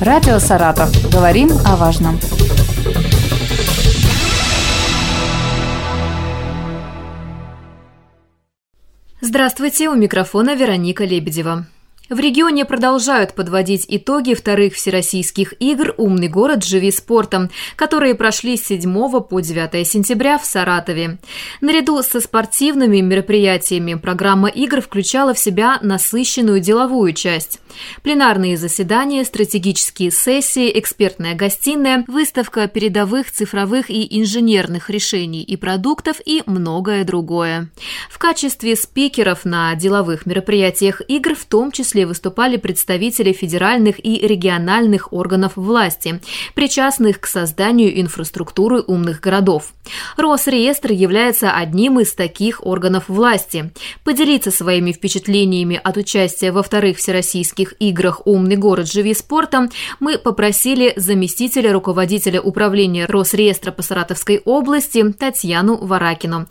Радио «Саратов». Говорим о важном. Здравствуйте, у микрофона Вероника Лебедева. В регионе продолжают подводить итоги вторых всероссийских игр «Умный город. Живи спортом», которые прошли с 7 по 9 сентября в Саратове. Наряду со спортивными мероприятиями программа игр включала в себя насыщенную деловую часть. Пленарные заседания, стратегические сессии, экспертная гостиная, выставка передовых цифровых и инженерных решений и продуктов и многое другое. В качестве спикеров на деловых мероприятиях игр в том числе числе выступали представители федеральных и региональных органов власти, причастных к созданию инфраструктуры умных городов. Росреестр является одним из таких органов власти. Поделиться своими впечатлениями от участия во вторых всероссийских играх «Умный город. Живи спортом» мы попросили заместителя руководителя управления Росреестра по Саратовской области Татьяну Варакину.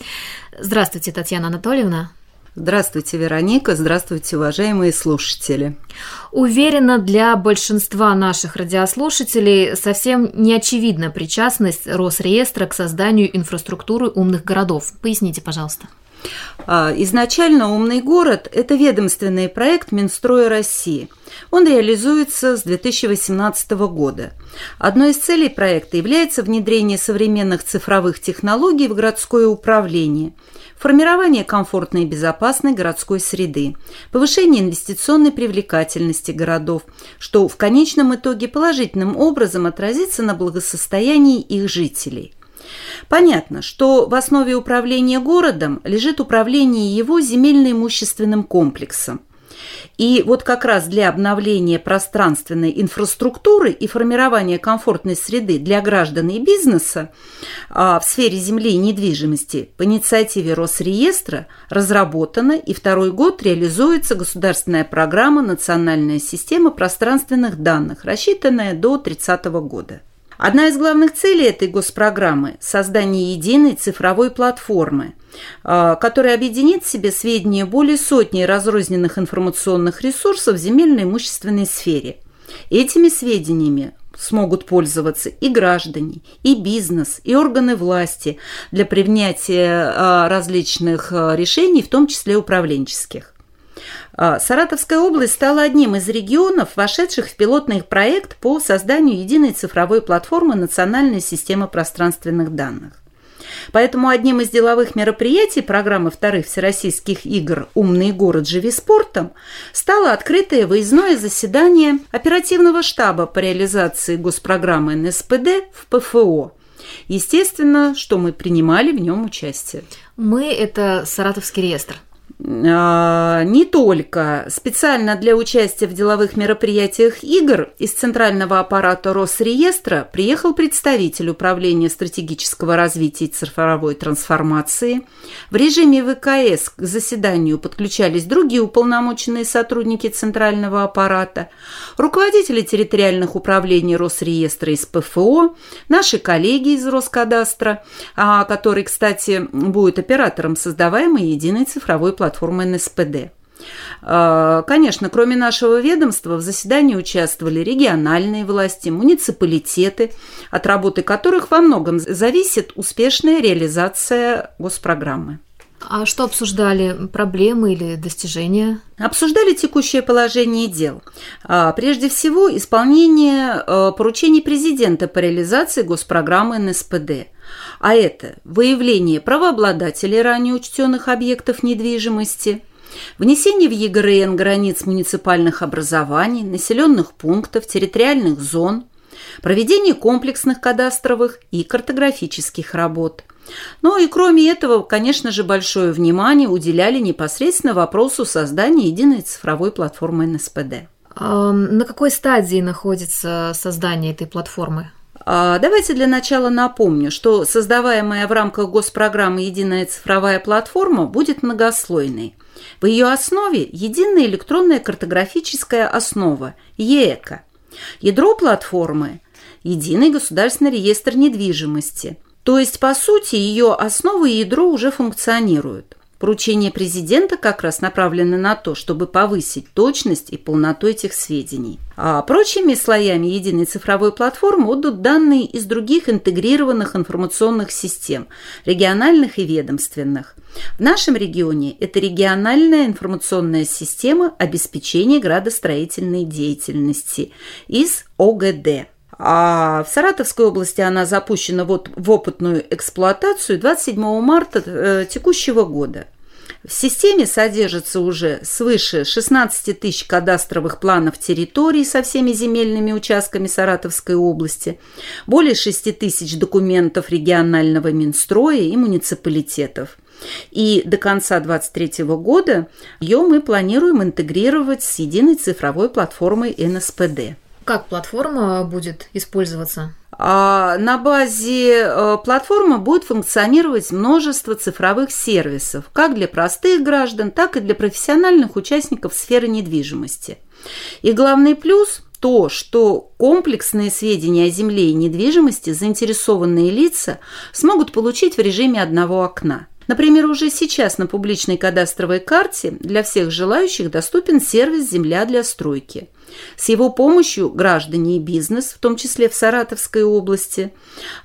Здравствуйте, Татьяна Анатольевна. Здравствуйте, Вероника. Здравствуйте, уважаемые слушатели. Уверена, для большинства наших радиослушателей совсем не очевидна причастность Росреестра к созданию инфраструктуры умных городов. Поясните, пожалуйста. А, изначально «Умный город» – это ведомственный проект Минстроя России. Он реализуется с 2018 года. Одной из целей проекта является внедрение современных цифровых технологий в городское управление – формирование комфортной и безопасной городской среды, повышение инвестиционной привлекательности городов, что в конечном итоге положительным образом отразится на благосостоянии их жителей. Понятно, что в основе управления городом лежит управление его земельно-имущественным комплексом. И вот как раз для обновления пространственной инфраструктуры и формирования комфортной среды для граждан и бизнеса а, в сфере земли и недвижимости по инициативе Росреестра разработана и второй год реализуется государственная программа «Национальная система пространственных данных», рассчитанная до 30 года. Одна из главных целей этой госпрограммы – создание единой цифровой платформы, а, которая объединит в себе сведения более сотни разрозненных информационных ресурсов в земельной имущественной сфере. Этими сведениями смогут пользоваться и граждане, и бизнес, и органы власти для принятия а, различных а, решений, в том числе управленческих. А, Саратовская область стала одним из регионов, вошедших в пилотный проект по созданию единой цифровой платформы национальной системы пространственных данных. Поэтому одним из деловых мероприятий программы вторых всероссийских игр «Умный город. Живи спортом» стало открытое выездное заседание оперативного штаба по реализации госпрограммы НСПД в ПФО. Естественно, что мы принимали в нем участие. Мы – это Саратовский реестр – не только специально для участия в деловых мероприятиях игр из центрального аппарата Росреестра приехал представитель Управления стратегического развития и цифровой трансформации. В режиме ВКС к заседанию подключались другие уполномоченные сотрудники центрального аппарата, руководители территориальных управлений Росреестра из ПФО, наши коллеги из Роскадастра, а, который, кстати, будет оператором создаваемой единой цифровой платформы платформы НСПД. А, конечно, кроме нашего ведомства в заседании участвовали региональные власти, муниципалитеты, от работы которых во многом зависит успешная реализация госпрограммы. А что обсуждали? Проблемы или достижения? Обсуждали текущее положение дел. А, прежде всего, исполнение а, поручений президента по реализации госпрограммы НСПД – а это выявление правообладателей ранее учтенных объектов недвижимости, внесение в ЕГРН границ муниципальных образований, населенных пунктов, территориальных зон, проведение комплексных кадастровых и картографических работ. Ну и кроме этого, конечно же, большое внимание уделяли непосредственно вопросу создания единой цифровой платформы НСПД. На какой стадии находится создание этой платформы? А, давайте для начала напомню, что создаваемая в рамках госпрограммы «Единая цифровая платформа» будет многослойной. В ее основе единая электронная картографическая основа – ЕЭКО. Ядро платформы – единый государственный реестр недвижимости. То есть, по сути, ее основа и ядро уже функционируют. Поручения президента как раз направлены на то, чтобы повысить точность и полноту этих сведений. А прочими слоями единой цифровой платформы отдают данные из других интегрированных информационных систем, региональных и ведомственных. В нашем регионе это региональная информационная система обеспечения градостроительной деятельности из ОГД. А в Саратовской области она запущена вот в опытную эксплуатацию 27 марта э, текущего года. В системе содержится уже свыше 16 тысяч кадастровых планов территорий со всеми земельными участками Саратовской области, более 6 тысяч документов регионального Минстроя и муниципалитетов. И до конца 2023 года ее мы планируем интегрировать с единой цифровой платформой НСПД. Как платформа будет использоваться? А на базе э, платформы будет функционировать множество цифровых сервисов, как для простых граждан, так и для профессиональных участников сферы недвижимости. И главный плюс – то, что комплексные сведения о земле и недвижимости заинтересованные лица смогут получить в режиме одного окна – Например, уже сейчас на публичной кадастровой карте для всех желающих доступен сервис «Земля для стройки». С его помощью граждане и бизнес, в том числе в Саратовской области,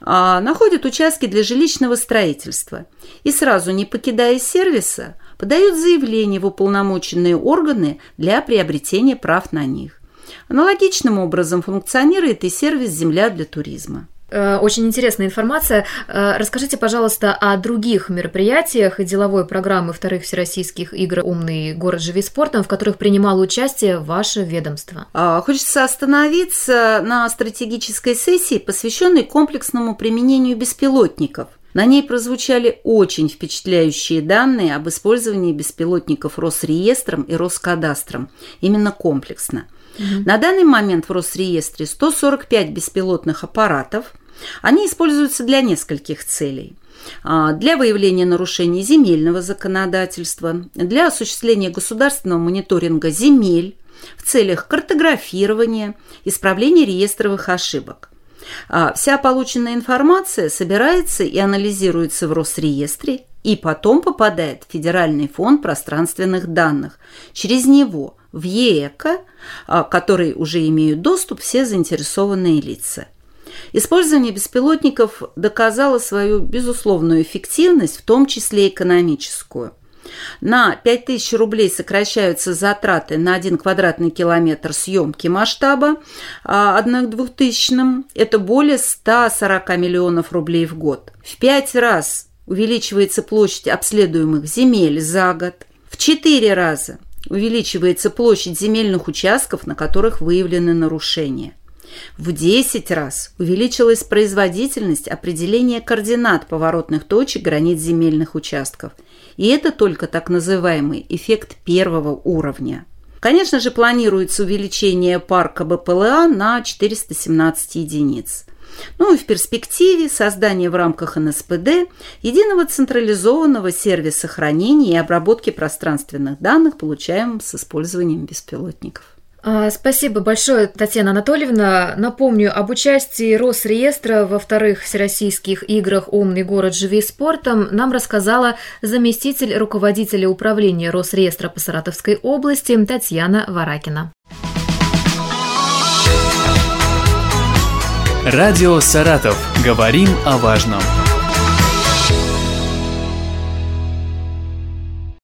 а, находят участки для жилищного строительства и сразу, не покидая сервиса, подают заявление в уполномоченные органы для приобретения прав на них. Аналогичным образом функционирует и сервис «Земля для туризма». Э, очень интересная информация. Э, расскажите, пожалуйста, о других мероприятиях и деловой программы вторых всероссийских игр «Умный город живи спортом», в которых принимало участие ваше ведомство. А, хочется остановиться на стратегической сессии, посвященной комплексному применению беспилотников – на ней прозвучали очень впечатляющие данные об использовании беспилотников Росреестром и Роскадастром, именно комплексно. Угу. На данный момент в Росреестре 145 беспилотных аппаратов, они используются для нескольких целей а, для выявления нарушений земельного законодательства, для осуществления государственного мониторинга земель в целях картографирования, исправления реестровых ошибок. А, вся полученная информация собирается и анализируется в Росреестре и потом попадает в Федеральный фонд пространственных данных. Через него в ЕЭКО, а, который уже имеют доступ все заинтересованные лица. Использование беспилотников доказало свою безусловную эффективность, в том числе экономическую. На 5000 рублей сокращаются затраты на 1 квадратный километр съемки масштаба а, 1 к 2000. Это более 140 миллионов рублей в год. В 5 раз увеличивается площадь обследуемых земель за год. В 4 раза увеличивается площадь земельных участков, на которых выявлены нарушения. В 10 раз увеличилась производительность определения координат поворотных точек границ земельных участков. И это только так называемый эффект первого уровня. Конечно же, планируется увеличение парка БПЛА на 417 единиц. Ну и в перспективе создание в рамках НСПД единого централизованного сервиса хранения и обработки пространственных данных, получаемых с использованием беспилотников. А, спасибо большое, Татьяна Анатольевна. Напомню, об участии Росреестра во вторых всероссийских играх «Умный город. Живи спортом» нам рассказала заместитель руководителя управления Росреестра по Саратовской области Татьяна Варакина. Радио «Саратов». Говорим о важном.